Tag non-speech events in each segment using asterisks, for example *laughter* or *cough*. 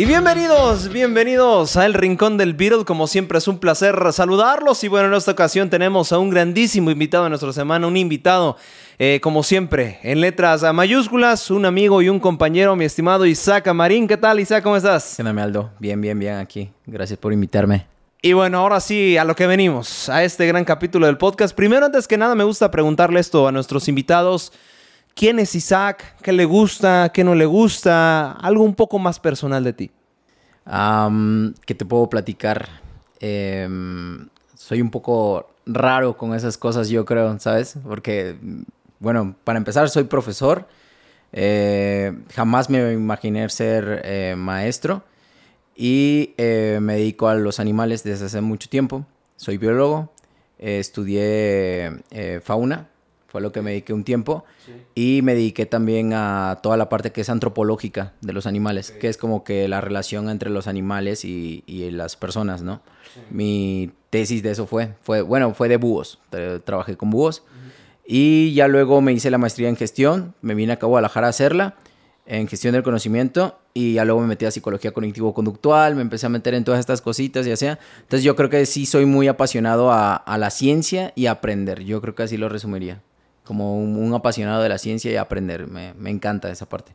Y bienvenidos, bienvenidos a El Rincón del Beatle. Como siempre es un placer saludarlos. Y bueno, en esta ocasión tenemos a un grandísimo invitado de nuestra semana, un invitado, eh, como siempre, en letras mayúsculas, un amigo y un compañero, mi estimado Isaac Amarín. ¿Qué tal, Isaac? ¿Cómo estás? ¿Qué tal, Aldo? Bien, bien, bien aquí. Gracias por invitarme. Y bueno, ahora sí, a lo que venimos, a este gran capítulo del podcast. Primero, antes que nada, me gusta preguntarle esto a nuestros invitados. ¿Quién es Isaac? ¿Qué le gusta? ¿Qué no le gusta? Algo un poco más personal de ti. ¿Qué te puedo platicar? Em, soy un poco raro con esas cosas, yo creo, ¿sabes? Porque, bueno, para empezar, soy profesor. Eh, jamás me imaginé ser eh, maestro. Y eh, me dedico a los animales desde hace mucho tiempo. Soy biólogo. estudié fauna fue lo que me dediqué un tiempo. Y me dediqué también a toda la parte que es antropológica de los animales, que es como que la relación entre los animales y, las personas, ¿no? Mi tesis de eso fue, fue, bueno, fue de búhos, trabajé con búhos. Y ya luego me hice la maestría en gestión, me vine a Guadalajara a hacerla, en gestión del conocimiento, y ya luego me metí a psicología cognitivo-conductual, me empecé a meter en todas estas cositas, ya sea. Entonces yo creo que sí soy muy apasionado a, a la ciencia y a aprender, yo creo que así lo resumiría como un, apasionado de la ciencia y aprender. Me, encanta esa parte.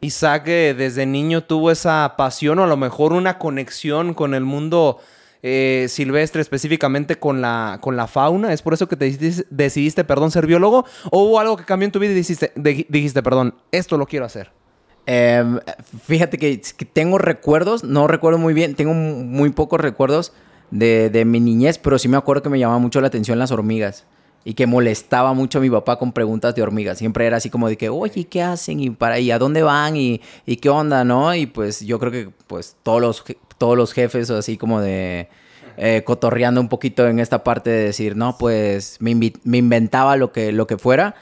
Isaac desde niño tuvo esa pasión o a lo mejor una conexión con el mundo eh, silvestre, específicamente con la, con la fauna. ¿Es por eso que te decidiste, perdón, ser biólogo? ¿O hubo algo que cambió en tu vida y dijiste, dijiste perdón, esto lo quiero hacer? Em, fíjate que, tengo recuerdos, no recuerdo muy bien, tengo muy pocos recuerdos de, de mi niñez, pero sí me acuerdo que me llamaba mucho la atención las hormigas y que molestaba mucho a mi papá con preguntas de hormigas. Siempre era así como de que, oye, ¿qué hacen? ¿Y para y a dónde van? ¿Y, y qué onda? ¿No? Y pues yo creo que pues todos los, todos los jefes así como de eh, cotorreando un poquito en esta parte de decir, no, pues me, me inventaba lo que, lo que fuera.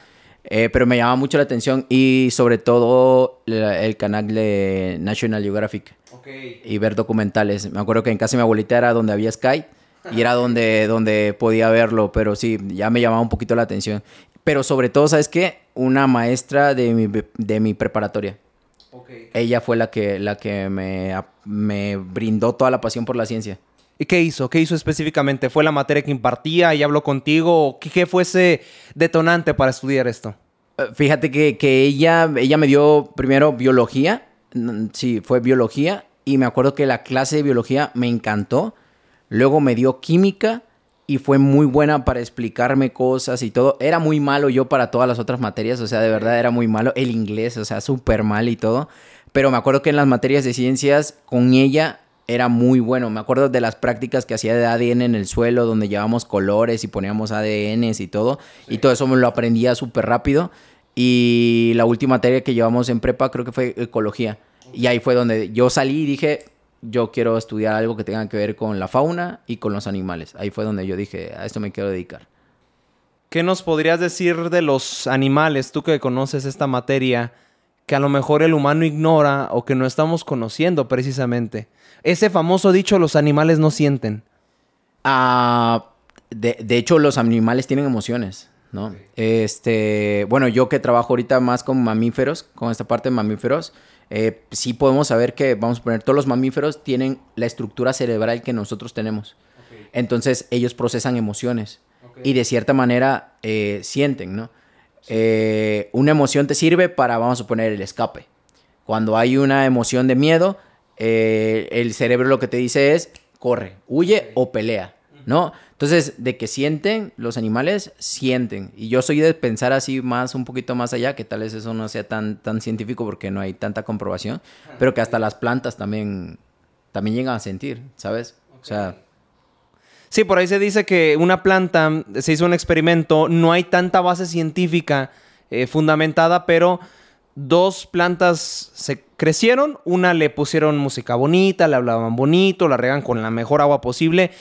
Eh, pero me llamaba mucho la atención y sobre todo el canal de National Geographic y ver documentales. Me acuerdo que en casa de mi abuelita era donde había Sky y era donde, donde podía verlo, pero sí, ya me llamaba un poquito la atención. Pero sobre todo, ¿sabes qué? Una maestra de mi, de mi preparatoria. Ella fue la que, la que me, me brindó toda la pasión por la ciencia. ¿Y qué hizo? ¿Qué hizo específicamente? ¿Fue la materia que impartía y habló contigo? ¿Qué, qué fue ese detonante para estudiar esto? Eh, fíjate que, que, ella, ella me dio primero biología. Sí, fue biología. Y me acuerdo que la clase de biología me encantó Luego me dio química y fue muy buena para explicarme cosas y todo. Era muy malo yo para todas las otras materias, o sea, de verdad era muy malo. El inglés, o sea, súper mal y todo. Pero me acuerdo que en las materias de ciencias con ella era muy bueno. Me acuerdo de las prácticas que hacía de ADN en el suelo, donde llevábamos colores y poníamos ADNs y todo. Y todo eso me lo aprendía súper rápido. Y la última materia que llevamos en prepa creo que fue ecología. Y ahí fue donde yo salí y dije, yo quiero estudiar algo que tenga que ver con la fauna y con los animales. Ahí fue donde yo dije, a esto me quiero dedicar. ¿Qué nos podrías decir de los animales, tú que conoces esta materia, que a lo mejor el humano ignora o que no estamos conociendo precisamente? Ese famoso dicho, los animales no sienten. Ah, de, de, hecho, los animales tienen emociones, ¿no? Este, bueno, yo que trabajo ahorita más con mamíferos, con esta parte de mamíferos, eh, sí podemos saber que, vamos a poner, todos los mamíferos tienen la estructura cerebral que nosotros tenemos. Entonces ellos procesan emociones y de cierta manera eh, sienten, ¿no? Eh, una emoción te sirve para, vamos a poner, el escape. Cuando hay una emoción de miedo, el cerebro lo que te dice es corre, huye o pelea, ¿no? Entonces, de que sienten, los animales sienten. Y yo soy de pensar así más, un poquito más allá, que tal vez eso no sea tan, tan científico porque no hay tanta comprobación, pero que hasta las plantas también, también llegan a sentir, ¿sabes? O sea... Sí, por ahí se dice que una planta, se hizo un experimento, no hay tanta base científica eh, fundamentada, pero dos plantas se crecieron, una le pusieron música bonita, le hablaban bonito, la regan con la mejor agua posible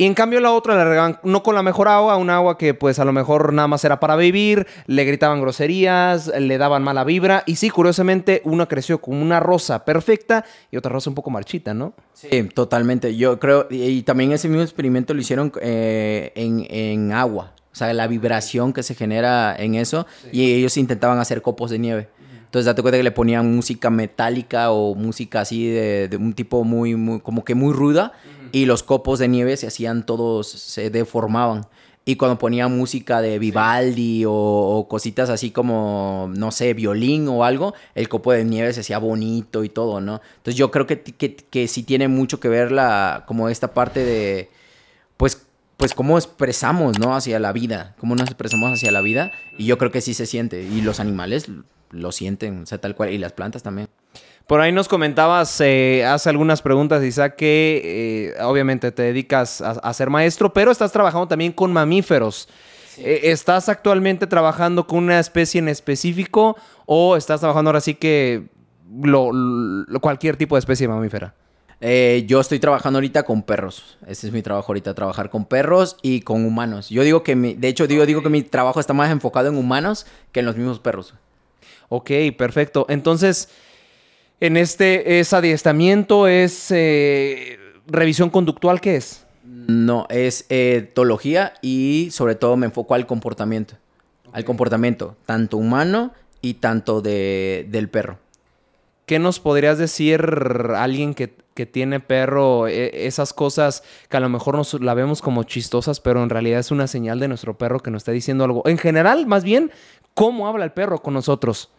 y en cambio la otra le regaban no con la mejor agua, un agua que pues a lo mejor nada más era para vivir, le gritaban groserías, le daban mala vibra. Y sí, curiosamente, una creció con una rosa perfecta y otra rosa un poco marchita, ¿no? Sí, totalmente. Yo creo, y, también ese mismo experimento lo hicieron eh, en, agua. O sea, la vibración que se genera en eso. Y ellos intentaban hacer copos de nieve. Entonces date cuenta que le ponían música metálica o música así de, un tipo muy, muy, como que muy ruda y los copos de nieve se hacían todos, se deformaban. Y cuando ponía música de Vivaldi o, cositas así como, no sé, violín o algo, el copo de nieve se hacía bonito y todo, ¿no? Entonces yo creo que, que, que sí tiene mucho que ver la, como esta parte de, pues, pues cómo expresamos, ¿no? Hacia la vida, cómo nos expresamos hacia la vida. Y yo creo que sí se siente. Y los animales lo sienten, o sea, tal cual. Y las plantas también. Por ahí nos comentabas eh, hace algunas preguntas, Isaac, que eh, obviamente te dedicas a, ser maestro, pero estás trabajando también con mamíferos. Eh, ¿Estás actualmente trabajando con una especie en específico o estás trabajando ahora sí que cualquier tipo de especie mamífera? yo estoy trabajando ahorita con perros. Ese es mi trabajo ahorita, trabajar con perros y con humanos. Yo digo que, mi, de hecho, digo, digo que mi trabajo está más enfocado en humanos que en los mismos perros. Ok, perfecto. Entonces, en este, ¿es adiestramiento? ¿Es eh, revisión conductual? ¿Qué es? No, es etología y sobre todo me enfoco al comportamiento. Al comportamiento, tanto humano y tanto de, del perro. ¿Qué nos podrías decir alguien que, tiene perro? E, esas cosas que a lo mejor nos la vemos como chistosas, pero en realidad es una señal de nuestro perro que nos está diciendo algo. En general, más bien, ¿cómo habla el perro con nosotros?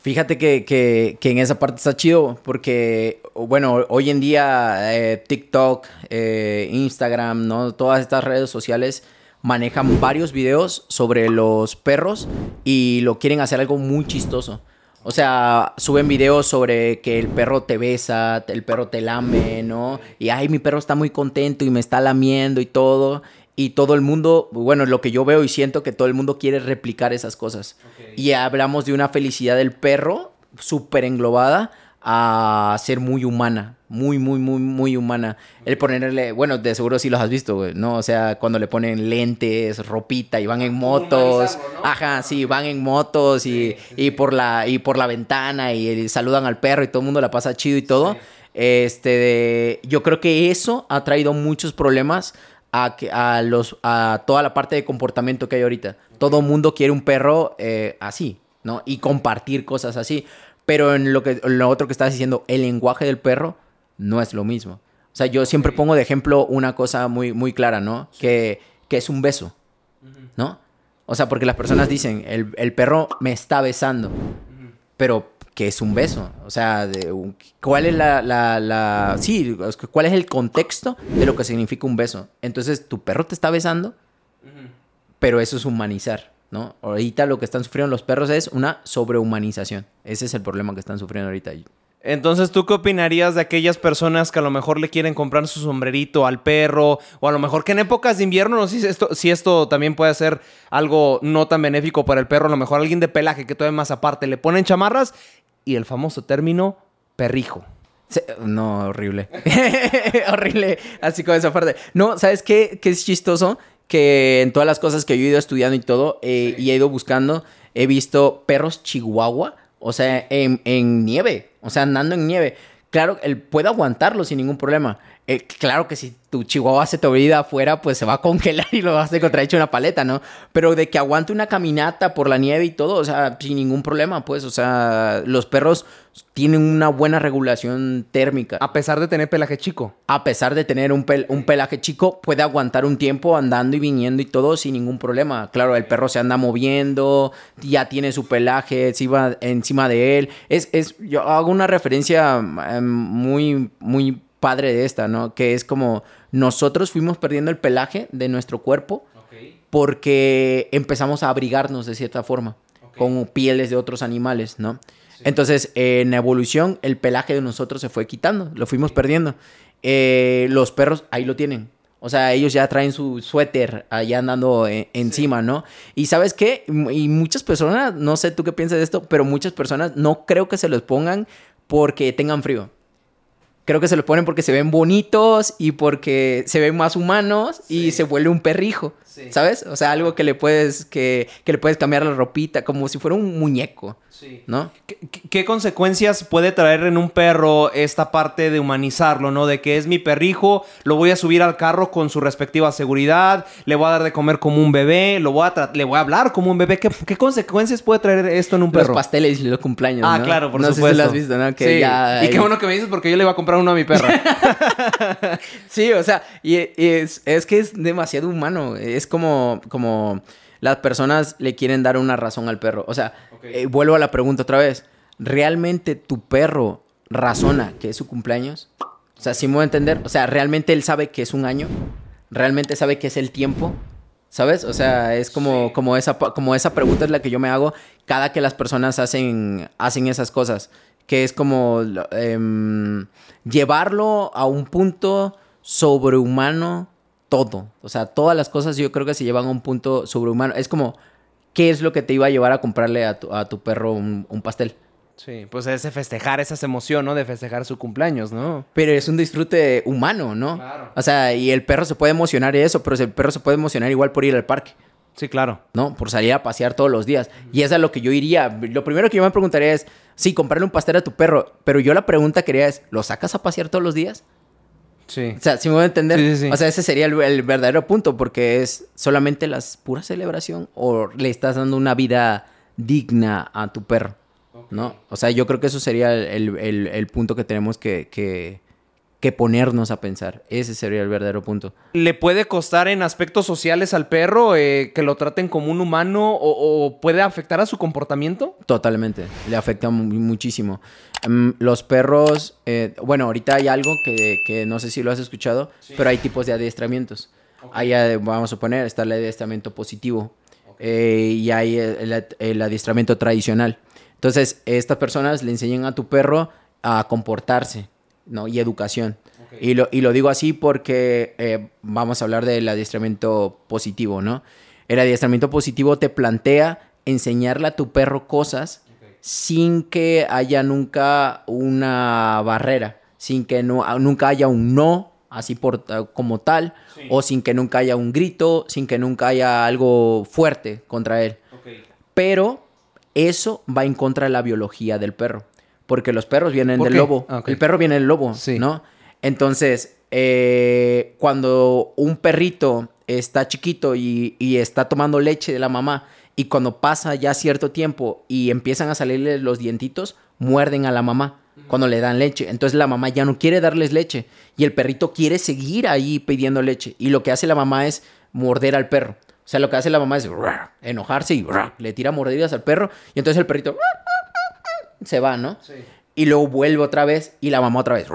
Fíjate que, en esa parte está chido porque, bueno, hoy en día eh, TikTok, eh, Instagram, ¿no? Todas estas redes sociales manejan varios videos sobre los perros y lo quieren hacer algo muy chistoso. O sea, suben videos sobre que el perro te besa, el perro te lame, ¿no? Y ay, mi perro está muy contento y me está lamiendo y todo y todo el mundo, bueno, lo que yo veo y siento que todo el mundo quiere replicar esas cosas. Y hablamos de una felicidad del perro súper englobada a ser muy humana, muy, muy, muy, muy humana. El ponerle, bueno, de seguro sí los has visto, ¿no? O sea, cuando le ponen lentes, ropita y van en motos. Ajá, sí, van en motos y, y, por la, y por la ventana y, saludan al perro y todo el mundo la pasa chido y todo. Este, yo creo que eso ha traído muchos problemas a, a, los, a toda la parte de comportamiento que hay ahorita. Todo mundo quiere un perro eh, así, ¿no? Y compartir cosas así. Pero en lo, que, lo otro que estás diciendo, el lenguaje del perro no es lo mismo. O sea, yo siempre pongo de ejemplo una cosa muy, muy clara, ¿no? Que, que es un beso, ¿no? O sea, porque las personas dicen, el, el perro me está besando. Pero que es un beso. O sea, ¿cuál es la, la, Sí, ¿cuál es el contexto de lo que significa un beso? Entonces, tu perro te está besando, pero eso es humanizar, ¿no? Ahorita lo que están sufriendo los perros es una sobrehumanización. Ese es el problema que están sufriendo ahorita. Entonces, ¿tú qué opinarías de aquellas personas que a lo mejor le quieren comprar su sombrerito al perro? O a lo mejor que en épocas de invierno, no sé si esto, si esto también puede ser algo no tan benéfico para el perro. A lo mejor alguien de pelaje que todavía más aparte le ponen chamarras y el famoso término perrijo. no, horrible. *laughs* horrible. Así con esa parte. No, ¿sabes qué? Que es chistoso que en todas las cosas que yo he ido estudiando y todo, eh, y he ido buscando, he visto perros chihuahua, o sea, en, en nieve, o sea, andando en nieve. Claro, él puede aguantarlo sin ningún problema. Eh, claro que si tu chihuahua hace tu vida afuera, pues se va a congelar y lo vas a encontrar hecho una paleta, ¿no? Pero de que aguante una caminata por la nieve y todo, o sea, sin ningún problema, pues, o sea, los perros tienen una buena regulación térmica. A pesar de tener pelaje chico. A pesar de tener un, un pelaje chico, puede aguantar un tiempo andando y viniendo y todo sin ningún problema. Claro, el perro se anda moviendo, ya tiene su pelaje encima, encima de él. Es, es, yo hago una referencia em, muy, muy padre de esta, ¿no? Que es como nosotros fuimos perdiendo el pelaje de nuestro cuerpo porque empezamos a abrigarnos de cierta forma con pieles de otros animales, ¿no? Entonces, en evolución, el pelaje de nosotros se fue quitando, lo fuimos perdiendo. Eh, los perros ahí lo tienen. O sea, ellos ya traen su suéter allá andando eh, encima, ¿no? Y sabes qué? Y muchas personas, no sé tú qué piensas de esto, pero muchas personas no creo que se los pongan porque tengan frío. Creo que se lo ponen porque se ven bonitos y porque se ven más humanos y se vuelve un perrijo. Sí. ¿Sabes? O sea, algo que le puedes, que, que le puedes cambiar la ropita, como si fuera un muñeco, ¿no? ¿Qué, consecuencias puede traer en un perro esta parte de humanizarlo, no? De que es mi perrijo, lo voy a subir al carro con su respectiva seguridad, le voy a dar de comer como un bebé, lo voy a le voy a hablar como un bebé. ¿Qué, qué consecuencias puede traer esto en un Los perro? pasteles y los cumpleaños, Ah, ¿no? claro, por no supuesto. sé si lo has visto, ¿no? Que Sí, ya- Y qué bueno que me dices porque yo le iba a comprar uno a mi perra. *laughs* Sí, o sea, y y es, es que es demasiado humano. Es como, como las personas le quieren dar una razón al perro. O sea, eh, vuelvo a la pregunta otra vez. ¿Realmente tu perro razona que es su cumpleaños? O sea, si me voy a entender. O sea, ¿realmente él sabe que es un año? ¿Realmente sabe que es el tiempo? ¿Sabes? O sea, es como, Sí. como, esa, como esa pregunta es la que yo me hago cada que las personas hacen, hacen esas cosas. Que es como em, llevarlo a un punto sobrehumano todo. O sea, todas las cosas yo creo que se llevan a un punto sobrehumano. Es como, ¿qué es lo que te iba a llevar a comprarle a tu, a tu perro un, un pastel? sí, pues es de festejar esas emociones, ¿no? De festejar su cumpleaños, ¿no? Pero es un disfrute humano, ¿no? Claro. O sea, y el perro se puede emocionar y eso, pero el perro se puede emocionar igual por ir al parque. Sí, claro. ¿no? Por salir a pasear todos los días. Y eso es lo que yo iría. Lo primero que yo me preguntaría es, sí, comprarle un pastel a tu perro, pero yo la pregunta quería es, ¿lo sacas a pasear todos los días? Sí. O sea, si me voy a entender. Sí, sí, sí. O sea, ese sería el, el verdadero punto, porque es solamente la pura celebración o le estás dando una vida digna a tu perro, ¿no? O sea, yo creo que eso sería el, el- el punto que tenemos que, que, que ponernos a pensar. Ese sería el verdadero punto. ¿Le puede costar en aspectos sociales al perro eh, que lo traten como un humano o, o puede afectar a su comportamiento? Totalmente, le afecta mu- muchísimo. Mm, los perros, eh, bueno, ahorita hay algo que, que no sé si lo has escuchado, pero hay tipos de adiestramientos. Hay, eh, vamos a poner, está el adiestramiento positivo eh, y hay el, el- el adiestramiento tradicional. Entonces, estas personas le enseñan a tu perro a comportarse, ¿no? Y educación. Y, lo, y lo digo así porque eh, vamos a hablar del adiestramiento positivo, ¿no? El adiestramiento positivo te plantea enseñarle a tu perro cosas sin que haya nunca una barrera, sin que no, nunca haya un no, así por, como tal, o sin que nunca haya un grito, sin que nunca haya algo fuerte contra él. Pero eso va en contra de la biología del perro. Porque los perros vienen ¿Por del qué? lobo. Ah. El perro viene del lobo, Sí. ¿no? Entonces, eh, cuando un perrito está chiquito y, y está tomando leche de la mamá, y cuando pasa ya cierto tiempo y empiezan a salirle los dientitos, muerden a la mamá cuando le dan leche. Entonces la mamá ya no quiere darles leche y el perrito quiere seguir ahí pidiendo leche. Y lo que hace la mamá es morder al perro. O sea, lo que hace la mamá es enojarse y le tira mordidas al perro. Y entonces el perrito se va, ¿no? Y luego vuelve otra vez y la mamá otra vez.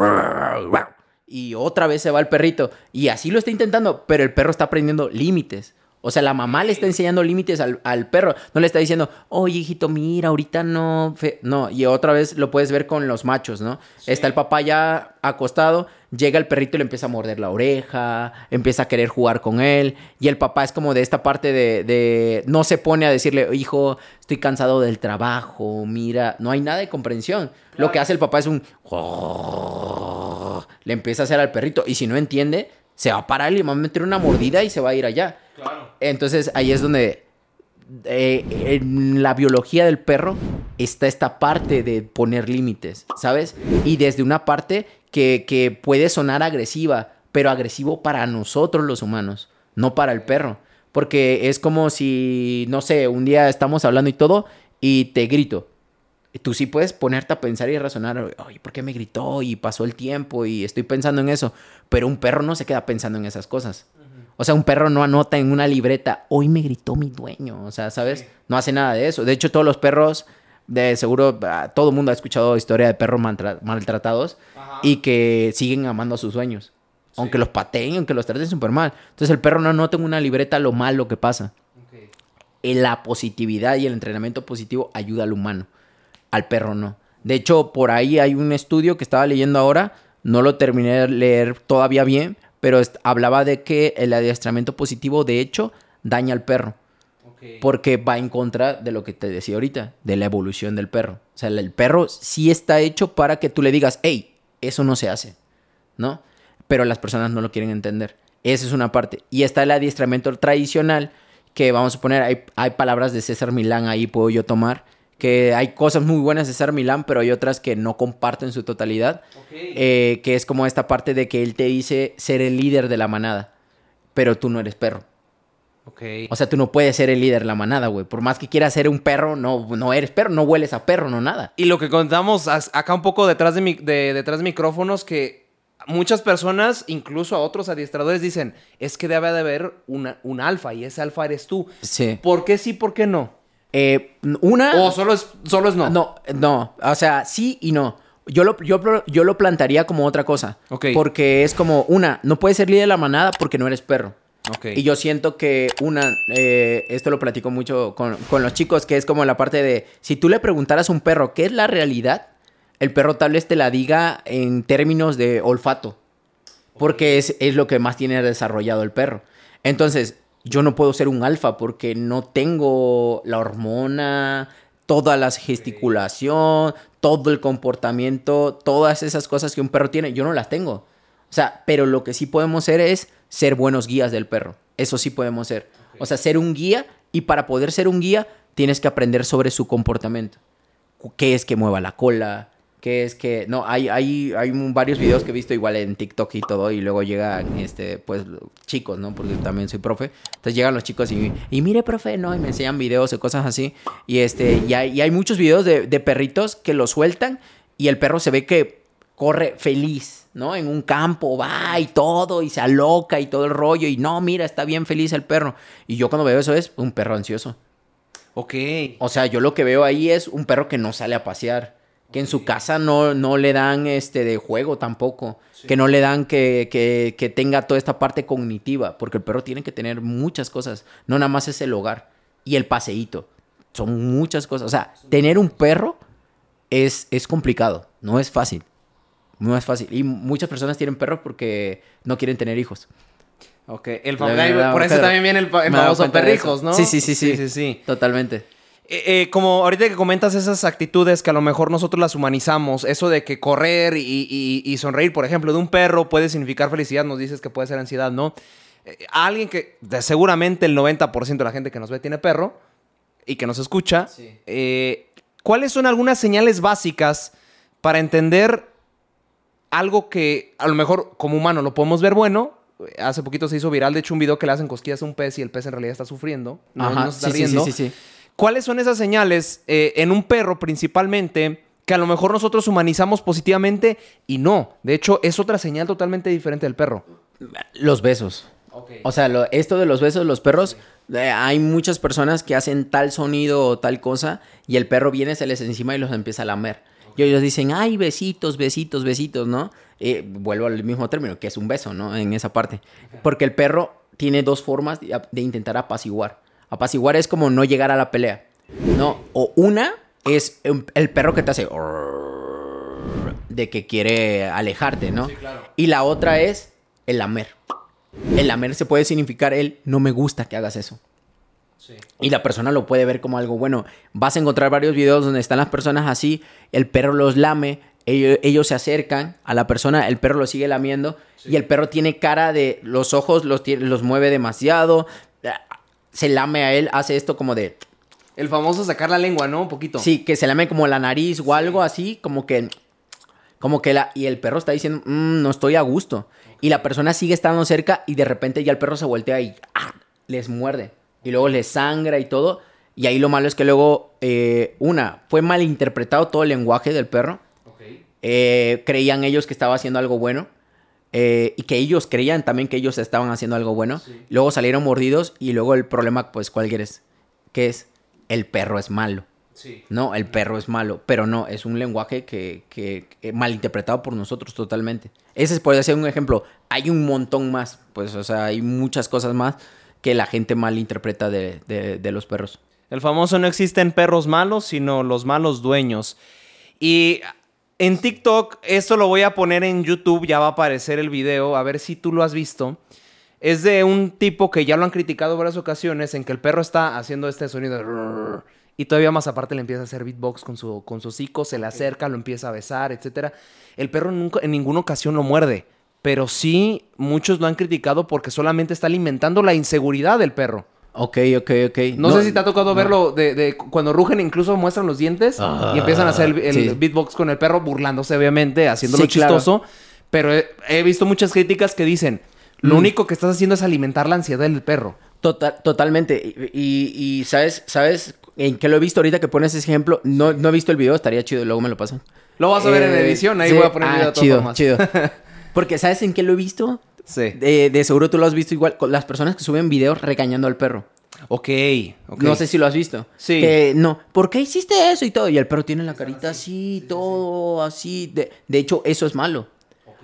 Y otra vez se va el perrito. Y así lo está intentando, pero el perro está aprendiendo límites. O sea, la mamá le está enseñando límites al, al perro. No le está diciendo, oye, hijito, mira, ahorita no. fe-". No, y otra vez lo puedes ver con los machos, ¿no? Está el papá ya acostado, llega el perrito y le empieza a morder la oreja, empieza a querer jugar con él. Y el papá es como de esta parte de. de- no se pone a decirle, hijo, estoy cansado del trabajo, mira. No hay nada de comprensión. Lo que hace el papá es un. Le empieza a hacer al perrito. Y si no entiende, se va a parar y le va a meter una mordida y se va a ir allá. Entonces ahí es donde eh, en la biología del perro está esta parte de poner límites, ¿sabes? Y desde una parte que, puede sonar agresiva, pero agresivo para nosotros los humanos, no para el perro. Porque es como si, no sé, un día estamos hablando y todo y te grito. Tú sí puedes ponerte a pensar y razonar, oye, ¿por qué me gritó? Y pasó el tiempo y estoy pensando en eso. Pero un perro no se queda pensando en esas cosas. O sea, un perro no anota en una libreta, hoy me gritó mi dueño. O sea, ¿sabes? No hace nada de eso. De hecho, todos los perros, de seguro, ah, todo el mundo ha escuchado historia de perros maltra- maltratados y que siguen amando a sus dueños. Aunque los pateen, aunque los traten súper mal. Entonces, el perro no anota en una libreta lo malo que pasa. En la positividad y el entrenamiento positivo ayuda al humano. Al perro no. De hecho, por ahí hay un estudio que estaba leyendo ahora. No lo terminé de leer todavía bien, pero hablaba de que el adiestramiento positivo, de hecho, daña al perro. Porque va en contra de lo que te decía ahorita, de la evolución del perro. O sea, el, el perro sí está hecho para que tú le digas, hey, Eso no se hace, ¿no? Pero las personas no lo quieren entender. Esa es una parte. Y está el adiestramiento tradicional, que vamos a poner, hay, hay palabras de César Milán ahí, puedo yo tomar, que hay cosas muy buenas de César Milán, pero hay otras que no comparto en su totalidad, eh, que es como esta parte de que él te dice ser el líder de la manada, pero tú no eres perro. O sea, tú no puedes ser el líder de la manada, güey. Por más que quieras ser un perro, no, no eres perro, no hueles a perro, no nada. Y lo que contamos acá un poco detrás de, mi, de detrás de micrófonos, que muchas personas, incluso a otros adiestradores, dicen, es que debe de haber una, un alfa y ese alfa eres tú. Sí. ¿Por qué sí, por qué no? Eh, una... O solo es, solo es no. No, no. O sea, sí y no. Yo lo, yo, yo lo plantaría como otra cosa. Ok. Porque es como, una, no puedes ser líder de la manada porque no eres perro. Y yo siento que una, eh, esto lo platico mucho con, con, los chicos, que es como la parte de, si tú le preguntaras a un perro qué es la realidad, el perro tal vez te la diga en términos de olfato, porque es, es lo que más tiene desarrollado el perro. Entonces, yo no puedo ser un alfa porque no tengo la hormona, toda la gesticulación, todo el comportamiento, todas esas cosas que un perro tiene, yo no las tengo. O sea, pero lo que sí podemos ser es ser buenos guías del perro. Eso sí podemos ser. O sea, ser un guía y para poder ser un guía tienes que aprender sobre su comportamiento. ¿Qué es que mueva la cola? ¿Qué es que no hay hay hay varios videos que he visto igual en TikTok y todo y luego llegan este pues chicos no porque también soy profe entonces llegan los chicos y, y mire profe no y me enseñan videos y cosas así y este y hay, y hay muchos videos de, de perritos que lo sueltan y el perro se ve que corre feliz ¿no? En un campo va y todo, y se aloca y todo el rollo, y no, mira, está bien feliz el perro. Y yo cuando veo eso es un perro ansioso. Ok. O sea, yo lo que veo ahí es un perro que no sale a pasear, que en su casa no, no le dan este de juego tampoco, que no le dan que, que, que tenga toda esta parte cognitiva, porque el perro tiene que tener muchas cosas, no nada más es el hogar y el paseíto, son muchas cosas. O sea, tener un perro es, es complicado, no es fácil. No es fácil. Y muchas personas tienen perros porque no quieren tener hijos. Ok, el por eso también viene el, famoso perrijos, ¿no? Sí, sí, sí, sí, sí, sí, Totalmente. Eh, eh, como ahorita que comentas esas actitudes que a lo mejor nosotros las humanizamos, eso de que correr y, sonreír, por ejemplo, de un perro puede significar felicidad, nos dices que puede ser ansiedad, ¿no? Eh, alguien que seguramente el 90% de la gente que nos ve tiene perro y que nos escucha, ¿cuáles son algunas señales básicas para entender algo que a lo mejor como humano lo podemos ver bueno. Hace poquito se hizo viral, de hecho, un video que le hacen cosquillas a un pez y el pez en realidad está sufriendo. No, Ajá, está sí, sí, sí, ¿Cuáles son esas señales eh, en un perro principalmente que a lo mejor nosotros humanizamos positivamente y no? De hecho, es otra señal totalmente diferente del perro. Los besos. O sea, esto de los besos, los perros, eh, hay muchas personas que hacen tal sonido o tal cosa y el perro viene, se les encima y los empieza a lamer. Y ellos dicen, ay, besitos, besitos, besitos, ¿no? Eh, vuelvo al mismo término, que es un beso, ¿no? En esa parte. Porque el perro tiene dos formas de, intentar apaciguar. Apaciguar es como no llegar a la pelea, ¿no? O una es el perro que te hace de que quiere alejarte, ¿no? Y la otra es el lamer. El lamer se puede significar el no me gusta que hagas eso. Y la persona lo puede ver como algo bueno. Vas a encontrar varios videos donde están las personas así, el perro los lame, ellos, se acercan a la persona, el perro lo sigue lamiendo y el perro tiene cara de los ojos, los, los mueve demasiado, se lame a él, hace esto como de... El famoso sacar la lengua, ¿no? Un poquito. Sí, que se lame como la nariz o algo así, como que... Como que la... Y el perro está diciendo, mm, no estoy a gusto. Y la persona sigue estando cerca y de repente ya el perro se voltea y ¡ah! les muerde y luego le sangra y todo. Y ahí lo malo es que luego, eh, una, fue malinterpretado todo el lenguaje del perro. Eh, creían ellos que estaba haciendo algo bueno. Eh, y que ellos creían también que ellos estaban haciendo algo bueno. Luego salieron mordidos y luego el problema, pues, ¿cuál quieres? Que es, el perro es malo. No, el perro es malo, pero no, es un lenguaje que, que, malinterpretado por nosotros totalmente. Ese puede ser un ejemplo. Hay un montón más, pues, o sea, hay muchas cosas más que la gente malinterpreta de, de, los perros. El famoso no existen perros malos, sino los malos dueños. Y en TikTok, esto lo voy a poner en YouTube, ya va a aparecer el video, a ver si tú lo has visto. Es de un tipo que ya lo han criticado varias ocasiones en que el perro está haciendo este sonido y todavía más aparte le empieza a hacer beatbox con su, con su hocico, se le acerca, lo empieza a besar, etcétera. El perro nunca, en ninguna ocasión lo muerde, pero sí muchos lo han criticado porque solamente está alimentando la inseguridad del perro. Ok, ok, ok. No, sé si te ha tocado verlo de, de cuando rugen incluso muestran los dientes Ah, y empiezan a hacer el, el sí. beatbox con el perro burlándose obviamente, haciéndolo Sí, claro. chistoso, pero he, he visto muchas críticas que dicen, lo Mm. único que estás haciendo es alimentar la ansiedad del perro. Total, totalmente. Y, y- y ¿sabes, ¿sabes en qué lo he visto ahorita que pones ese ejemplo? No, no he visto el video, estaría chido, luego me lo pasan. Lo vas a ver en Eh, edición, ahí sí. voy a poner el Ah, video de todas chido, formas. chido. *laughs* Porque ¿sabes en qué lo he visto? Sí. De, de seguro tú lo has visto igual con las personas que suben videos regañando al perro. Ok, ok. No sé si lo has visto. Sí. Que no, ¿por qué hiciste eso y todo? Y el perro tiene la carita así, todo así. De, de hecho, eso es malo.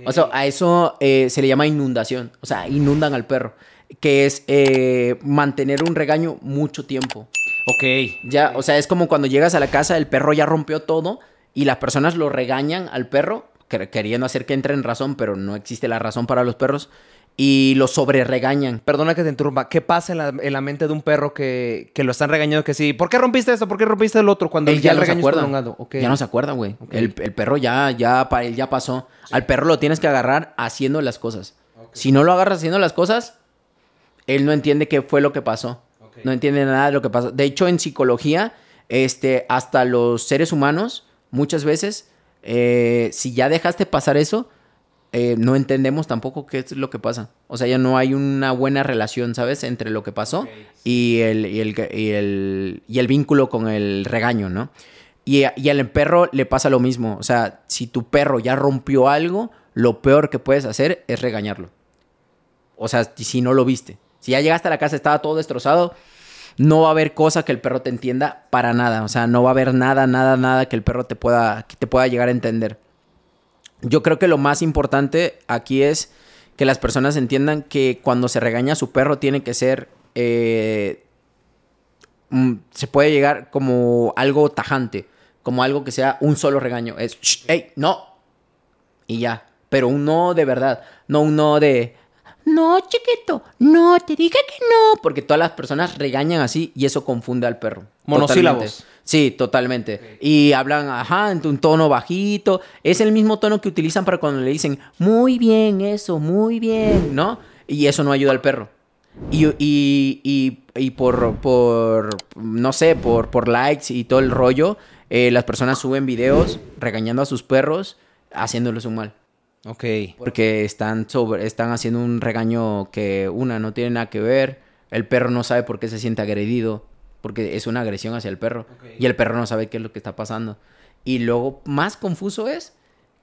O sea, a eso eh, se le llama inundación. O sea, inundan al perro. Que es eh, mantener un regaño mucho tiempo. Ok. Ya, o sea, es como cuando llegas a la casa, el perro ya rompió todo y las personas lo regañan al perro, queriendo hacer que entre en razón, pero no existe la razón para los perros, y lo sobre regañan. Perdona que te interrumpa. ¿Qué pasa en la, en la mente de un perro que, que lo están regañando? Que sí, ¿por qué rompiste esto? ¿Por qué rompiste el otro? Cuando Él ya no se acuerda. Ya no se acuerda, güey. El, el perro ya, ya, para él ya pasó. Al perro lo tienes que agarrar haciendo las cosas. Si no lo agarras haciendo las cosas, él no entiende qué fue lo que pasó. No entiende nada de lo que pasó. De hecho, en psicología, este, hasta los seres humanos, muchas veces, eh, si ya dejaste pasar eso, eh, no entendemos tampoco qué es lo que pasa. O sea, ya no hay una buena relación, ¿sabes? Entre lo que pasó y, el, y, el, y, el, y el vínculo con el regaño, ¿no? Y, y al perro le pasa lo mismo. O sea, si tu perro ya rompió algo, lo peor que puedes hacer es regañarlo. O sea, si no lo viste. Si ya llegaste a la casa, estaba todo destrozado, no va a haber cosa que el perro te entienda para nada. O sea, no va a haber nada, nada, nada que el perro te pueda, te pueda llegar a entender. Yo creo que lo más importante aquí es que las personas entiendan que cuando se regaña a su perro tiene que ser... eh, mm, se puede llegar como algo tajante, como algo que sea un solo regaño. Es, "Shh, hey, no. Y ya. Pero un no de verdad, no un no de... No, chiquito, no, te dije que no. Porque todas las personas regañan así y eso confunde al perro. Monosílabos. Totalmente. Sí, totalmente. Y hablan, ajá, en un tono bajito. Es el mismo tono que utilizan para cuando le dicen, muy bien, eso, muy bien, ¿no? Y eso no ayuda al perro. Y, y, y, y por, por, no sé, por, por likes y todo el rollo, eh, las personas suben videos regañando a sus perros, haciéndoles un mal. Ok. Porque están, sobre, están haciendo un regaño que, una, no tiene nada que ver. El perro no sabe por qué se siente agredido. Porque es una agresión hacia el perro. Y el perro no sabe qué es lo que está pasando. Y luego, más confuso es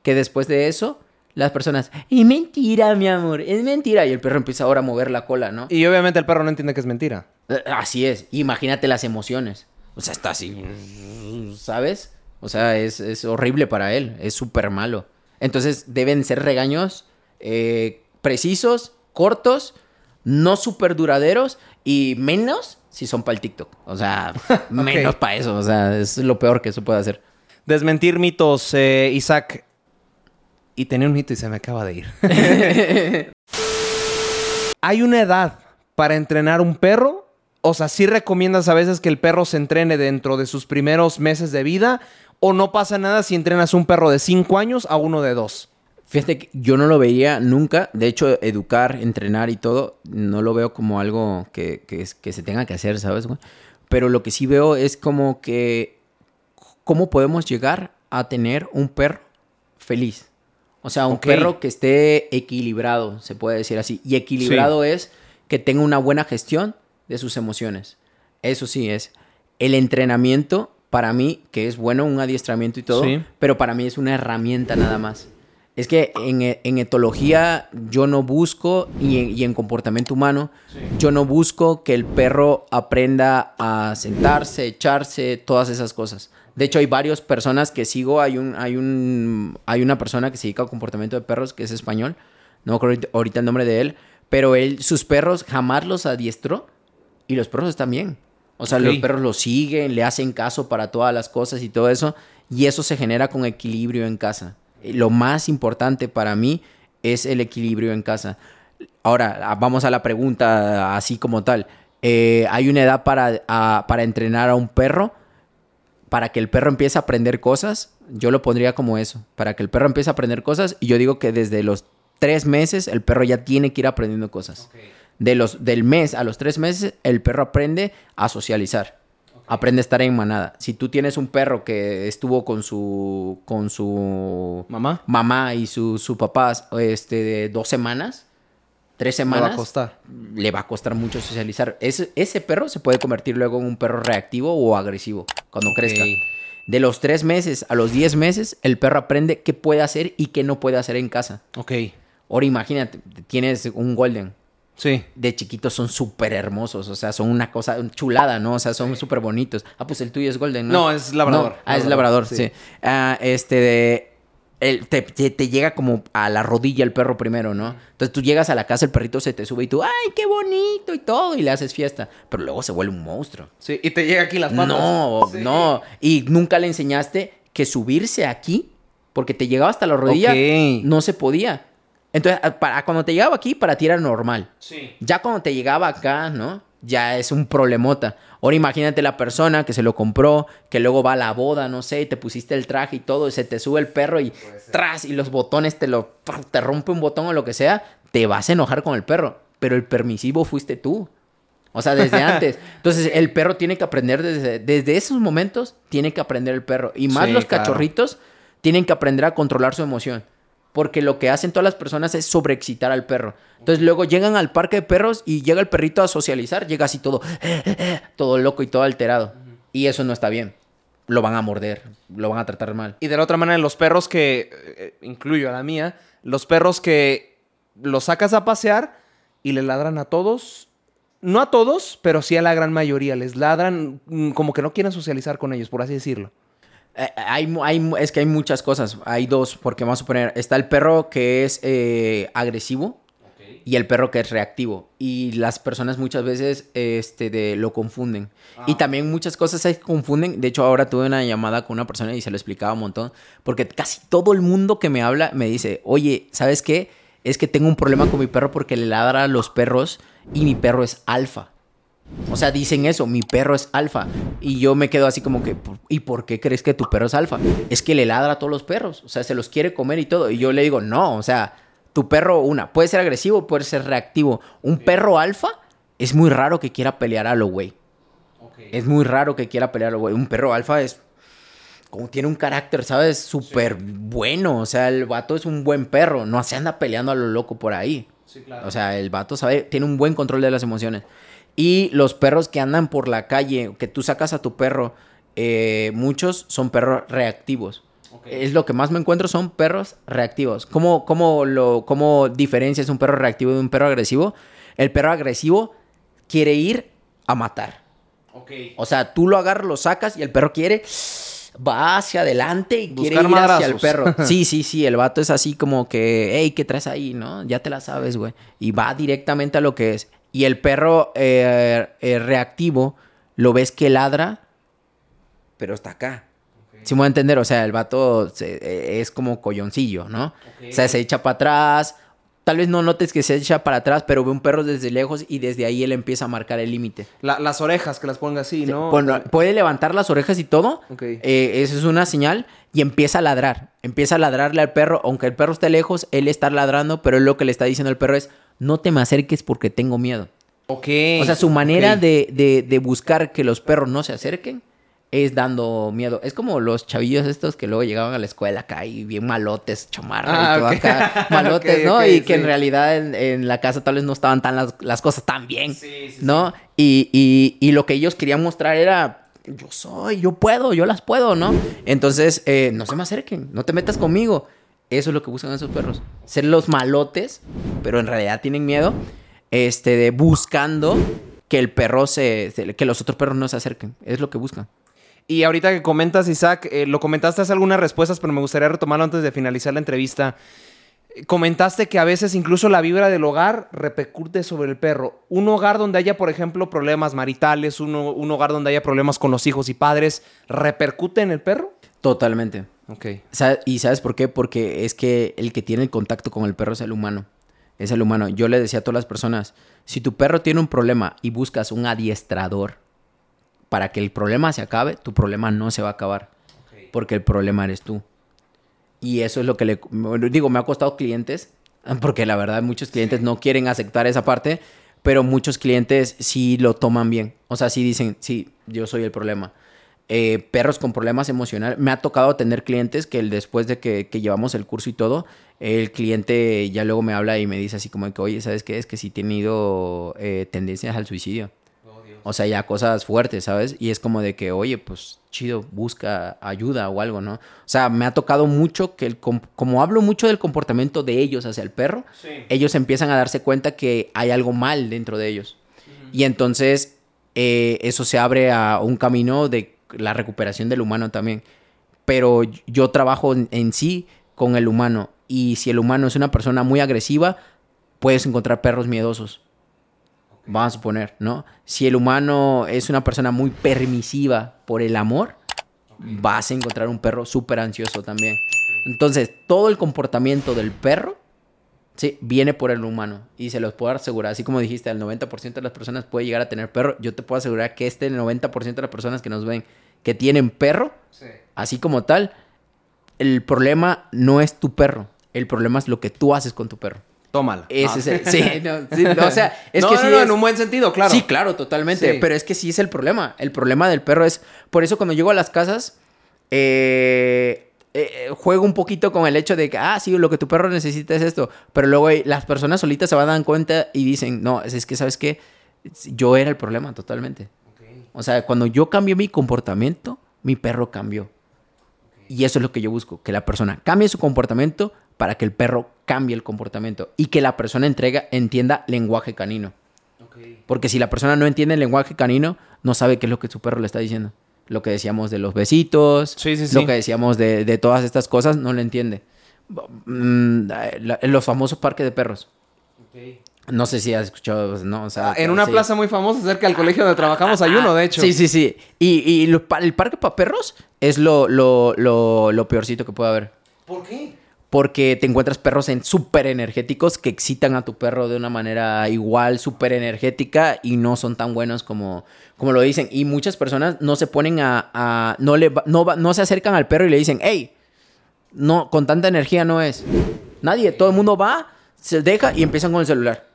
que después de eso, las personas, es mentira, mi amor, es mentira. Y el perro empieza ahora a mover la cola, ¿no? Y obviamente el perro no entiende que es mentira. Eh, Así es. Imagínate las emociones. O sea, está así, ¿sabes? O sea, es, es horrible para él. Es súper malo. Entonces deben ser regaños eh, precisos, cortos, no súper duraderos y menos si son para el TikTok. O sea, *laughs* menos para eso. O sea, es lo peor que eso puede hacer. Desmentir mitos, eh, Isaac. Y tenía un mito y se me acaba de ir. *laughs* ¿Hay una edad para entrenar un perro? O sea, ¿sí recomiendas a veces que el perro se entrene dentro de sus primeros meses de vida? ¿O no pasa nada si entrenas un perro de 5 años a uno de 2? Fíjate que yo no lo veía nunca. De hecho, educar, entrenar y todo, no lo veo como algo que, que, es- que se tenga que hacer, ¿sabes, güey? Pero lo que sí veo es como que... ¿Cómo podemos llegar a tener un perro feliz? O sea, un perro que esté equilibrado, se puede decir así. Y equilibrado es que tenga una buena gestión de sus emociones. Eso sí es. El entrenamiento, para mí, que es bueno, un adiestramiento y todo, Sí. pero para mí es una herramienta nada más. Es que en, e- en etología yo no busco, y en, y en comportamiento humano, yo no busco que el perro aprenda a sentarse, echarse, todas esas cosas. De hecho, hay varias personas que sigo. Hay, un, hay, un, hay una persona que se dedica al comportamiento de perros, que es español. No me acuerdo ahorita- ahorita el nombre de él. Pero él, sus perros jamás los adiestró y los perros están bien. O sea, los perros lo siguen, le hacen caso para todas las cosas y todo eso. Y eso se genera con equilibrio en casa. Eh, Lo más importante para mí es el equilibrio en casa. Ahora, a- vamos a la pregunta así como tal. Eh, ¿Hay una edad para, a- para entrenar a un perro? para que el perro empiece a aprender cosas, yo lo pondría como eso, para que el perro empiece a aprender cosas, y yo digo que desde los tres meses el perro ya tiene que ir aprendiendo cosas. De los, del mes a los tres meses, el perro aprende a socializar. Aprende a estar en manada. Si tú tienes un perro que estuvo con su con su Mamá. mamá y su, su papá este, de dos semanas, tres semanas, va a costar. le va a costar mucho socializar. Ese, ese perro se puede convertir luego en un perro reactivo o agresivo cuando crezca. De los tres meses a los diez meses, el perro aprende qué puede hacer y qué no puede hacer en casa. Ok. Ahora imagínate, tienes un golden. Sí. De chiquitos son súper hermosos, o sea, son una cosa chulada, ¿no? O sea, son súper bonitos. Ah, pues el tuyo es golden, ¿no? No, es labrador. No, Ah, es Labrador, sí. sí. Ah, este de... el- te, te- te llega como a la rodilla el perro primero, ¿no? Entonces tú llegas a la casa, el perrito se te sube y tú, ¡ay, qué bonito! y todo, y le haces fiesta. Pero luego se vuelve un monstruo. Sí. Y te llega aquí las patas. No, Sí. no. Y nunca le enseñaste que subirse aquí, porque te llegaba hasta la rodilla, no se podía. Entonces, a- para, cuando te llegaba aquí, para ti era normal. Sí. Ya cuando te llegaba acá, ¿no? Ya es un problemota. Ahora imagínate la persona que se lo compró, que luego va a la boda, no sé, y te pusiste el traje y todo, y se te sube el perro y tras, y los botones te lo te rompe un botón o lo que sea, te vas a enojar con el perro. Pero el permisivo fuiste tú. O sea, desde *laughs* antes. Entonces, el perro tiene que aprender desde, desde esos momentos, tiene que aprender el perro. Y más Sí, los claro. cachorritos tienen que aprender a controlar su emoción. Porque lo que hacen todas las personas es sobreexcitar al perro. Entonces luego llegan al parque de perros y llega el perrito a socializar. Llega así todo, todo loco y todo alterado. Y eso no está bien. Lo van a morder, lo van a tratar mal. Y de la otra manera, los perros que, eh, incluyo a la mía, los perros que los sacas a pasear y le ladran a todos. No a todos, pero sí a la gran mayoría. Les ladran mm, como que no quieren socializar con ellos, por así decirlo. Eh, hay, hay es que hay muchas cosas. Hay dos, porque vamos a suponer, está el perro que es eh, agresivo y el perro que es reactivo. Y las personas muchas veces este, de, lo confunden. Y también muchas cosas se confunden. De hecho, ahora tuve una llamada con una persona y se lo explicaba un montón. Porque casi todo el mundo que me habla me dice, oye, ¿sabes qué? Es que tengo un problema con mi perro porque le ladra a los perros y mi perro es alfa. O sea, dicen eso, mi perro es alfa. Y yo me quedo así como que, "¿Por- ¿y por qué crees que tu perro es alfa? Es que le ladra a todos los perros. O sea, se los quiere comer y todo. Y yo le digo, no, o sea, tu perro, una, puede ser agresivo, puede ser reactivo. Un perro alfa es muy raro que quiera pelear a lo güey. Es muy raro que quiera pelear a lo güey. Un perro alfa es como tiene un carácter, ¿sabes? Súper bueno. O sea, el vato es un buen perro. No se anda peleando a lo loco por ahí. O sea, el vato sabe, tiene un buen control de las emociones. Y los perros que andan por la calle, que tú sacas a tu perro, eh, muchos son perros reactivos. Es lo que más me encuentro, son perros reactivos. ¿Cómo, cómo, lo, ¿Cómo diferencias un perro reactivo de un perro agresivo? El perro agresivo quiere ir a matar. O sea, tú lo agarras, lo sacas y el perro quiere, va hacia adelante y quiere ir hacia el perro. *laughs* Sí, sí, sí, el vato es así como que, hey, ¿qué traes ahí? ¿No? Ya te la sabes, güey. Y va directamente a lo que es. Y el perro eh, eh, reactivo, lo ves que ladra, pero está acá. Si me voy a entender, o sea, el vato se- eh, es como colloncillo, ¿no? O sea, se echa para atrás. Tal vez no notes que se echa para atrás, pero ve un perro desde lejos y desde ahí él empieza a marcar el límite. La- las orejas, que las ponga así, ¿no? Bueno, puede levantar las orejas y todo. Ok. Eh, eso es una señal. Y empieza a ladrar. Empieza a ladrarle al perro. Aunque el perro esté lejos, él está ladrando. Pero lo que le está diciendo al perro es: No te me acerques porque tengo miedo. Ok. O sea, su manera de, de- de buscar que los perros no se acerquen es dando miedo. Es como los chavillos estos que luego llegaban a la escuela acá y bien malotes, chamarra Ah, *laughs* y todo acá. Malotes, ¿no? y que en realidad en, en la casa tal vez no estaban tan las, las cosas tan bien. Sí, sí, ¿no? Y, y- y lo que ellos querían mostrar era, yo soy, yo puedo, yo las puedo, ¿no? Entonces, eh, no se me acerquen, no te metas conmigo. Eso es lo que buscan esos perros. Ser los malotes, pero en realidad tienen miedo, este, de buscando que el perro se, se- que los otros perros no se acerquen. Es lo que buscan. Y ahorita que comentas, Isaac, eh, lo comentaste hace algunas respuestas, pero me gustaría retomarlo antes de finalizar la entrevista. Eh, Comentaste que a veces incluso la vibra del hogar repercute sobre el perro. Un hogar donde haya, por ejemplo, problemas maritales, uno- un hogar donde haya problemas con los hijos y padres, ¿repercute en el perro? Totalmente. Ok. ¿Y sabes por qué? Porque es que el que tiene el contacto con el perro es el humano. Es el humano. Yo le decía a todas las personas, si tu perro tiene un problema y buscas un adiestrador para que el problema se acabe, tu problema no se va a acabar. Porque el problema eres tú. Y eso es lo que le digo, me ha costado clientes, *laughs* porque la verdad muchos clientes no quieren aceptar esa parte, pero muchos clientes sí lo toman bien. O sea, sí dicen, sí, yo soy el problema. Eh, perros con problemas emocionales. Me ha tocado tener clientes que después de que, llevamos el curso y todo, el cliente ya luego me habla y me dice así como que, oye, ¿sabes qué? Es que sí he tenido eh, tendencias al suicidio. O sea, ya cosas fuertes, ¿sabes? Y es como de que, oye, pues chido, busca ayuda o algo, ¿no? O sea, me ha tocado mucho que, el, como hablo mucho del comportamiento de ellos hacia el perro, ellos empiezan a darse cuenta que hay algo mal dentro de ellos. Y entonces eh, eso se abre a un camino de la recuperación del humano también. Pero yo trabajo en sí con el humano. Y si el humano es una persona muy agresiva, puedes encontrar perros miedosos vamos a suponer, ¿no? Si el humano es una persona muy permisiva por el amor, vas a encontrar un perro súper ansioso también. Entonces, todo el comportamiento del perro, sí, viene por el humano. Y se los puedo asegurar, así como dijiste, el 90% de las personas puede llegar a tener perro. Yo te puedo asegurar que este 90% de las personas que nos ven que tienen perro, así como tal, el problema no es tu perro. El problema es lo que tú haces con tu perro. Tómala. Ese es *laughs* sí, no, o sea, es que sí en un buen sentido, claro. Sí, claro, totalmente. Pero es que sí es el problema. El problema del perro es, por eso cuando llego a las casas, eh, eh, juego un poquito con el hecho de que, ah, sí, lo que tu perro necesita es esto. Pero luego las personas solitas se van a dar cuenta y dicen, no, es, que, ¿sabes qué? Yo era el problema totalmente. O sea, cuando yo cambié mi comportamiento, mi perro cambió. Y eso es lo que yo busco, que la persona cambie su comportamiento para que el perro cambie el comportamiento y que la persona entrega, entienda lenguaje canino. Porque si la persona no entiende el lenguaje canino, no sabe qué es lo que su perro le está diciendo. Lo que decíamos de los besitos, lo que decíamos de, todas estas cosas, no lo entiende. Mm, los famosos parques de perros. No sé si has escuchado, ¿no? Ah, en una plaza muy famosa cerca del colegio donde trabajamos hay uno, de hecho. Sí, sí, sí. Y, el parque para perros es lo, lo, lo peorcito que puede haber. ¿Por qué? Porque te encuentras perros en súper energéticos que excitan a tu perro de una manera igual, súper energética y no son tan buenos como, como lo dicen. Y muchas personas no se ponen a... no, le, no, no se acercan al perro y le dicen, hey, no, con tanta energía no es. Nadie, todo el mundo va, se deja y empiezan con el celular.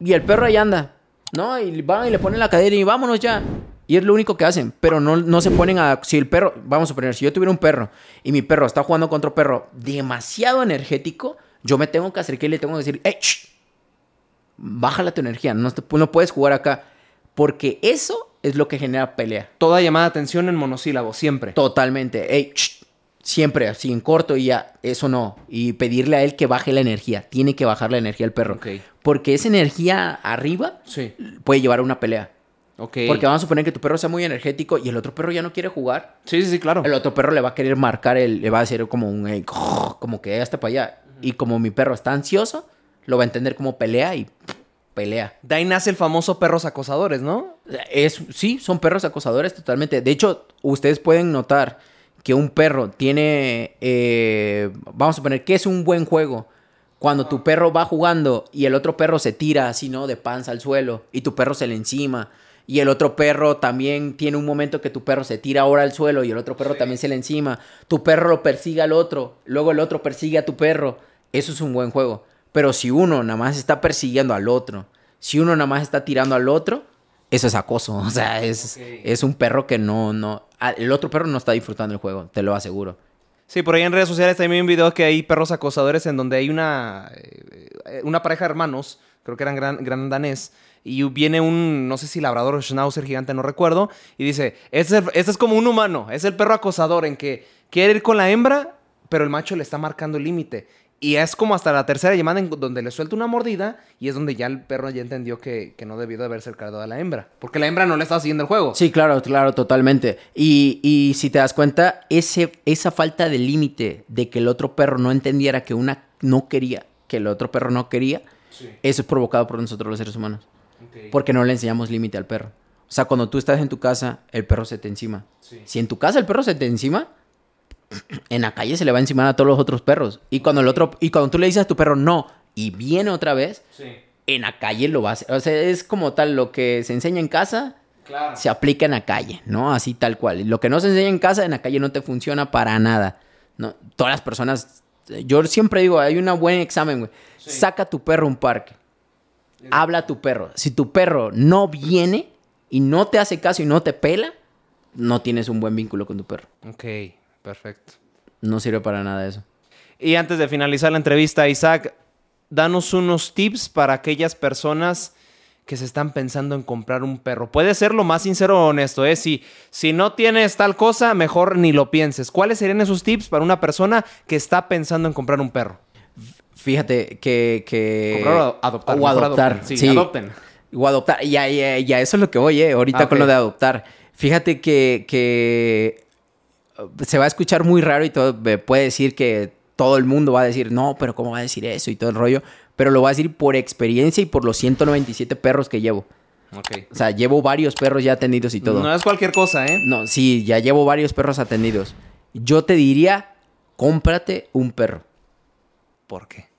Y el perro ahí anda, ¿no? Y van y le ponen la cadera y vámonos ya. Y es lo único que hacen, pero no, no se ponen a... Si el perro, vamos a poner, si yo tuviera un perro y mi perro está jugando contra otro perro demasiado energético, yo me tengo que acercar y le tengo que decir, ¡Ey! Bájala tu energía, no, no puedes jugar acá. Porque eso es lo que genera pelea. Toda llamada de atención en monosílabo, siempre. Totalmente. ¡Ey! Siempre así en corto y ya, eso no. Y pedirle a él que baje la energía. Tiene que bajar la energía al perro. Porque esa energía arriba puede llevar a una pelea. Porque vamos a suponer que tu perro sea muy energético y el otro perro ya no quiere jugar. Sí, sí, sí, claro. El otro perro le va a querer marcar, el, le va a hacer como un... como que hasta para allá. Y como mi perro está ansioso, lo va a entender como pelea y pelea. De ahí nace el famoso perros acosadores, ¿no? Es, sí, son perros acosadores totalmente. De hecho, ustedes pueden notar que un perro tiene... Eh, vamos a suponer que es un buen juego cuando tu perro va jugando y el otro perro se tira así, ¿no? De panza al suelo y tu perro se le encima y el otro perro también tiene un momento que tu perro se tira ahora al suelo y el otro perro también se le encima. Tu perro lo persigue al otro, luego el otro persigue a tu perro. Eso es un buen juego. Pero si uno nada más está persiguiendo al otro, si uno nada más está tirando al otro, eso es acoso. *laughs* O sea, es, es un perro que no, no. El otro perro no está disfrutando el juego, te lo aseguro. Sí, por ahí en redes sociales también hay un video que hay perros acosadores en donde hay una, eh, una pareja de hermanos, creo que eran gran, gran danés, y viene un, no sé si labrador o schnauzer gigante, no recuerdo, y dice, este es, este es como un humano, es el perro acosador en que quiere ir con la hembra, pero el macho le está marcando el límite. Y es como hasta la tercera llamada en donde le suelta una mordida y es donde ya el perro ya entendió que, no debió de haberse acercado a la hembra. Porque la hembra no le estaba siguiendo el juego. Sí, claro, claro, totalmente. Y, y si te das cuenta, ese, esa falta de límite de que el otro perro no entendiera que una no quería, que el otro perro no quería, eso es provocado por nosotros los seres humanos. Porque no le enseñamos límite al perro. O sea, cuando tú estás en tu casa, el perro se te encima. Si en tu casa el perro se te encima, en la calle se le va a encimar a todos los otros perros. Y cuando el otro, y cuando tú le dices a tu perro no, y viene otra vez, en la calle lo va a hacer. O sea, es como tal, lo que se enseña en casa, se aplica en la calle, ¿no? Así tal cual. Lo que no se enseña en casa, en la calle no te funciona para nada. ¿no? Todas las personas, yo siempre digo, hay un buen examen, güey. Saca a tu perro a un parque. Habla a tu perro. Si tu perro no viene y no te hace caso y no te pela, no tienes un buen vínculo con tu perro. Ok, perfecto. No sirve para nada eso. Y antes de finalizar la entrevista, Isaac, danos unos tips para aquellas personas que se están pensando en comprar un perro. Puede ser lo más sincero o honesto, ¿eh? Si, si no tienes tal cosa, mejor ni lo pienses. ¿Cuáles serían esos tips para una persona que está pensando en comprar un perro? Fíjate que... que... Comprar o adoptar. O adoptar. Sí, sí. adopten. O adoptar. Ya, ya, ya, eso es lo que voy, ¿eh? Ahorita Ah, con lo de adoptar. Fíjate que, que uh, se va a escuchar muy raro y todo. me Puede decir que todo el mundo va a decir, no, pero ¿cómo va a decir eso? Y todo el rollo. Pero lo voy a decir por experiencia y por los 197 perros que llevo. Ok. O sea, llevo varios perros ya atendidos y todo. No es cualquier cosa, ¿eh? No, sí, ya llevo varios perros atendidos. Yo te diría, cómprate un perro. ¿Por qué?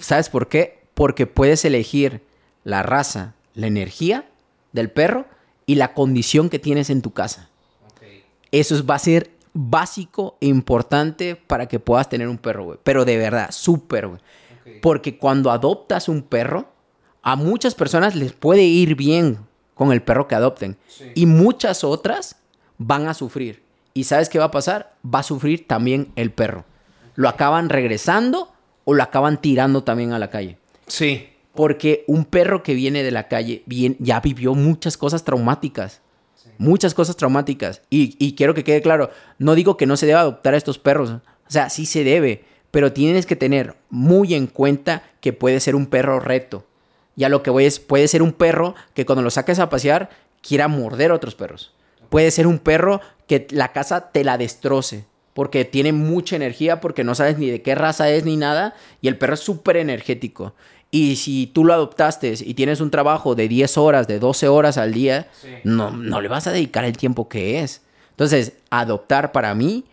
¿Sabes por qué? Porque puedes elegir la raza, la energía del perro y la condición que tienes en tu casa. Eso es- va a ser básico e importante para que puedas tener un perro, güey. Pero de verdad, súper, güey. Porque cuando adoptas un perro, a muchas personas les puede ir bien con el perro que adopten. Y muchas otras van a sufrir. ¿Y sabes qué va a pasar? Va a sufrir también el perro. Lo acaban regresando o lo acaban tirando también a la calle. Sí. Porque un perro que viene de la calle bien, ya vivió muchas cosas traumáticas. Muchas cosas traumáticas. Y, y quiero que quede claro, no digo que no se deba adoptar a estos perros. O sea, sí se debe. Pero tienes que tener muy en cuenta que puede ser un perro reto. Y a lo que voy es, puede ser un perro que cuando lo saques a pasear quiera morder a otros perros. Puede ser un perro que la casa te la destroce. Porque tiene mucha energía, porque no sabes ni de qué raza es ni nada. Y el perro es súper energético. Y si tú lo adoptaste y tienes un trabajo de 10 horas, de 12 horas al día, no, no le vas a dedicar el tiempo que es. Entonces, adoptar para mí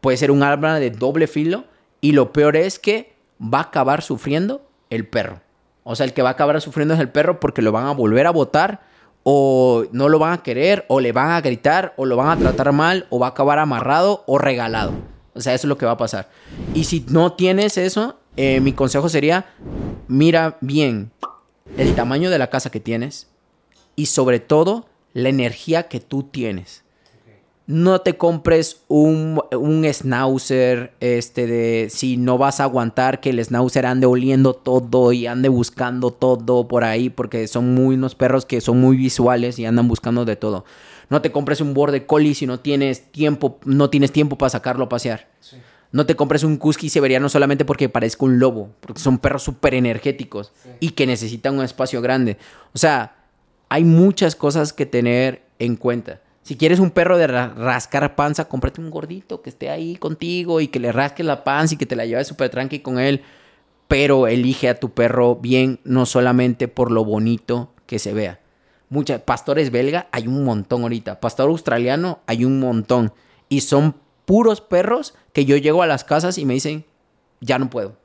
puede ser un arma de doble filo. Y lo peor es que va a acabar sufriendo el perro. O sea, el que va a acabar sufriendo es el perro porque lo van a volver a botar o no lo van a querer o le van a gritar o lo van a tratar mal o va a acabar amarrado o regalado. O sea, eso es lo que va a pasar. Y si no tienes eso, eh, mi consejo sería, mira bien el tamaño de la casa que tienes y sobre todo la energía que tú tienes. No te compres un, un schnauzer, este de si no vas a aguantar que el schnauzer ande oliendo todo y ande buscando todo por ahí, porque son muy unos perros que son muy visuales y andan buscando de todo. No te compres un border collie si no tienes tiempo, no tienes tiempo para sacarlo a pasear. No te compres un husky siberiano solamente porque parezca un lobo, porque son perros súper energéticos y que necesitan un espacio grande. O sea, hay muchas cosas que tener en cuenta. Si quieres un perro de ra- rascar panza, cómprate un gordito que esté ahí contigo y que le rasques la panza y que te la lleves súper tranqui con él. Pero elige a tu perro bien, no solamente por lo bonito que se vea. Muchas pastores belga hay un montón ahorita. Pastor australiano hay un montón. Y son puros perros que yo llego a las casas y me dicen, ya no puedo.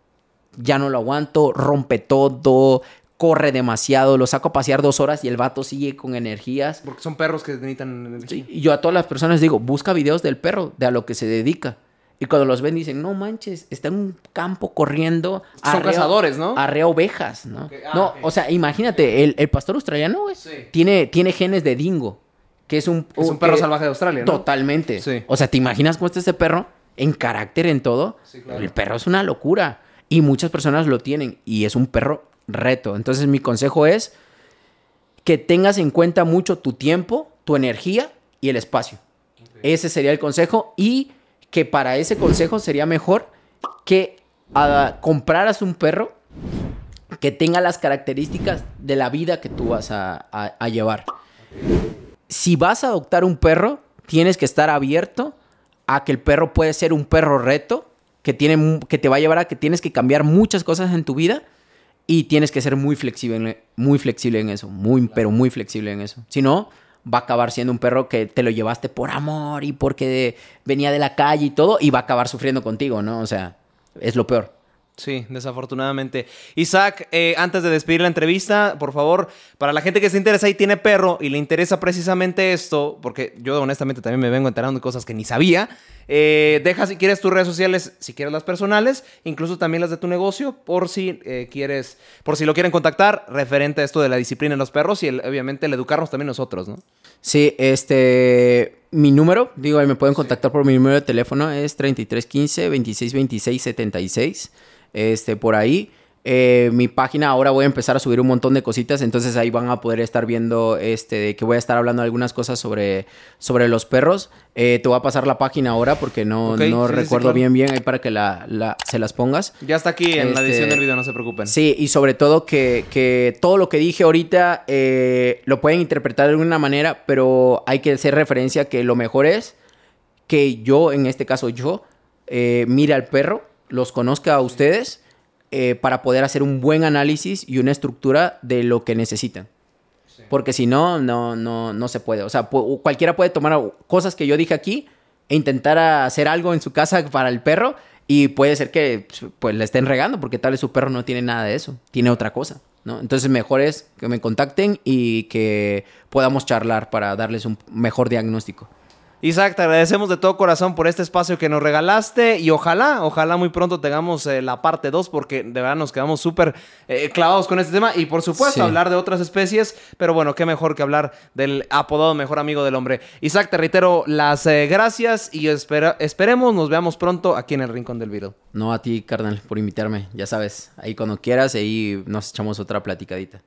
Ya no lo aguanto, rompe todo, corre demasiado, lo saco a pasear dos horas y el vato sigue con energías. Porque son perros que necesitan energía. Y yo a todas las personas digo, busca videos del perro, de a lo que se dedica. Y cuando los ven dicen, no manches, está en un campo corriendo. Son cazadores, ¿no? Arrea ovejas, ¿no? Ah, no, o sea, imagínate, el, el pastor australiano, güey, Sí. tiene, tiene genes de dingo, que es un... Es un que- perro salvaje de Australia, ¿no? Totalmente. Sí. O sea, ¿te imaginas cómo está ese perro? En carácter, en todo. Sí, claro. El perro es una locura. Y muchas personas lo tienen. Y es un perro reto. Entonces, mi consejo es que tengas en cuenta mucho tu tiempo, tu energía y el espacio. Ese sería el consejo. Y que para ese consejo sería mejor que ah, compraras un perro que tenga las características de la vida que tú vas a, a- a llevar. Si vas a adoptar un perro, tienes que estar abierto a que el perro puede ser un perro reto, que, tiene, que te va a llevar a que tienes que cambiar muchas cosas en tu vida y tienes que ser muy flexible, muy flexible en eso, muy, pero muy flexible en eso. Si no, va a acabar siendo un perro que te lo llevaste por amor y porque venía de la calle y todo, y va a acabar sufriendo contigo, ¿no? O sea, es lo peor. Sí, desafortunadamente. Isaac, eh, antes de despedir la entrevista, por favor, para la gente que se interesa y tiene perro y le interesa precisamente esto, porque yo honestamente también me vengo enterando de cosas que ni sabía, eh, deja si quieres tus redes sociales, si quieres las personales, incluso también las de tu negocio, por si eh, quieres, por si lo quieren contactar, referente a esto de la disciplina en los perros y obviamente el educarnos también nosotros, ¿no? Sí, este, mi número, digo, me pueden contactar por mi número de teléfono, es 3315 2626 76 este, por ahí. Eh, mi página ahora voy a empezar a subir un montón de cositas, entonces ahí van a poder estar viendo este, que voy a estar hablando algunas cosas sobre, sobre los perros. Eh, te voy a pasar la página ahora porque no, no recuerdo bien bien ahí para que la, se las pongas. Ya está aquí en la edición este, del video, no se preocupen. Sí, y sobre todo que, que todo lo que dije ahorita eh, lo pueden interpretar de alguna manera, pero hay que hacer referencia que lo mejor es que yo, en este caso yo, mire al perro los conozca a ustedes eh, para poder hacer un buen análisis y una estructura de lo que necesitan. Porque si no, no, no, no se puede. O sea, cualquiera puede tomar cosas que yo dije aquí e intentar hacer algo en su casa para el perro y puede ser que pues le estén regando porque tal vez su perro no tiene nada de eso, tiene otra cosa, ¿no? Entonces mejor es que me contacten y que podamos charlar para darles un mejor diagnóstico. Isaac, te agradecemos de todo corazón por este espacio que nos regalaste y ojalá, ojalá muy pronto tengamos eh, la parte 2 porque de verdad nos quedamos súper eh, clavados con este tema y por supuesto hablar de otras especies, pero bueno, qué mejor que hablar del apodado mejor amigo del hombre. Isaac, te reitero las eh, gracias y esperemos nos veamos pronto aquí en el Rincón del Video. No a ti, carnal, por invitarme, ya sabes, ahí cuando quieras, ahí nos echamos otra platicadita.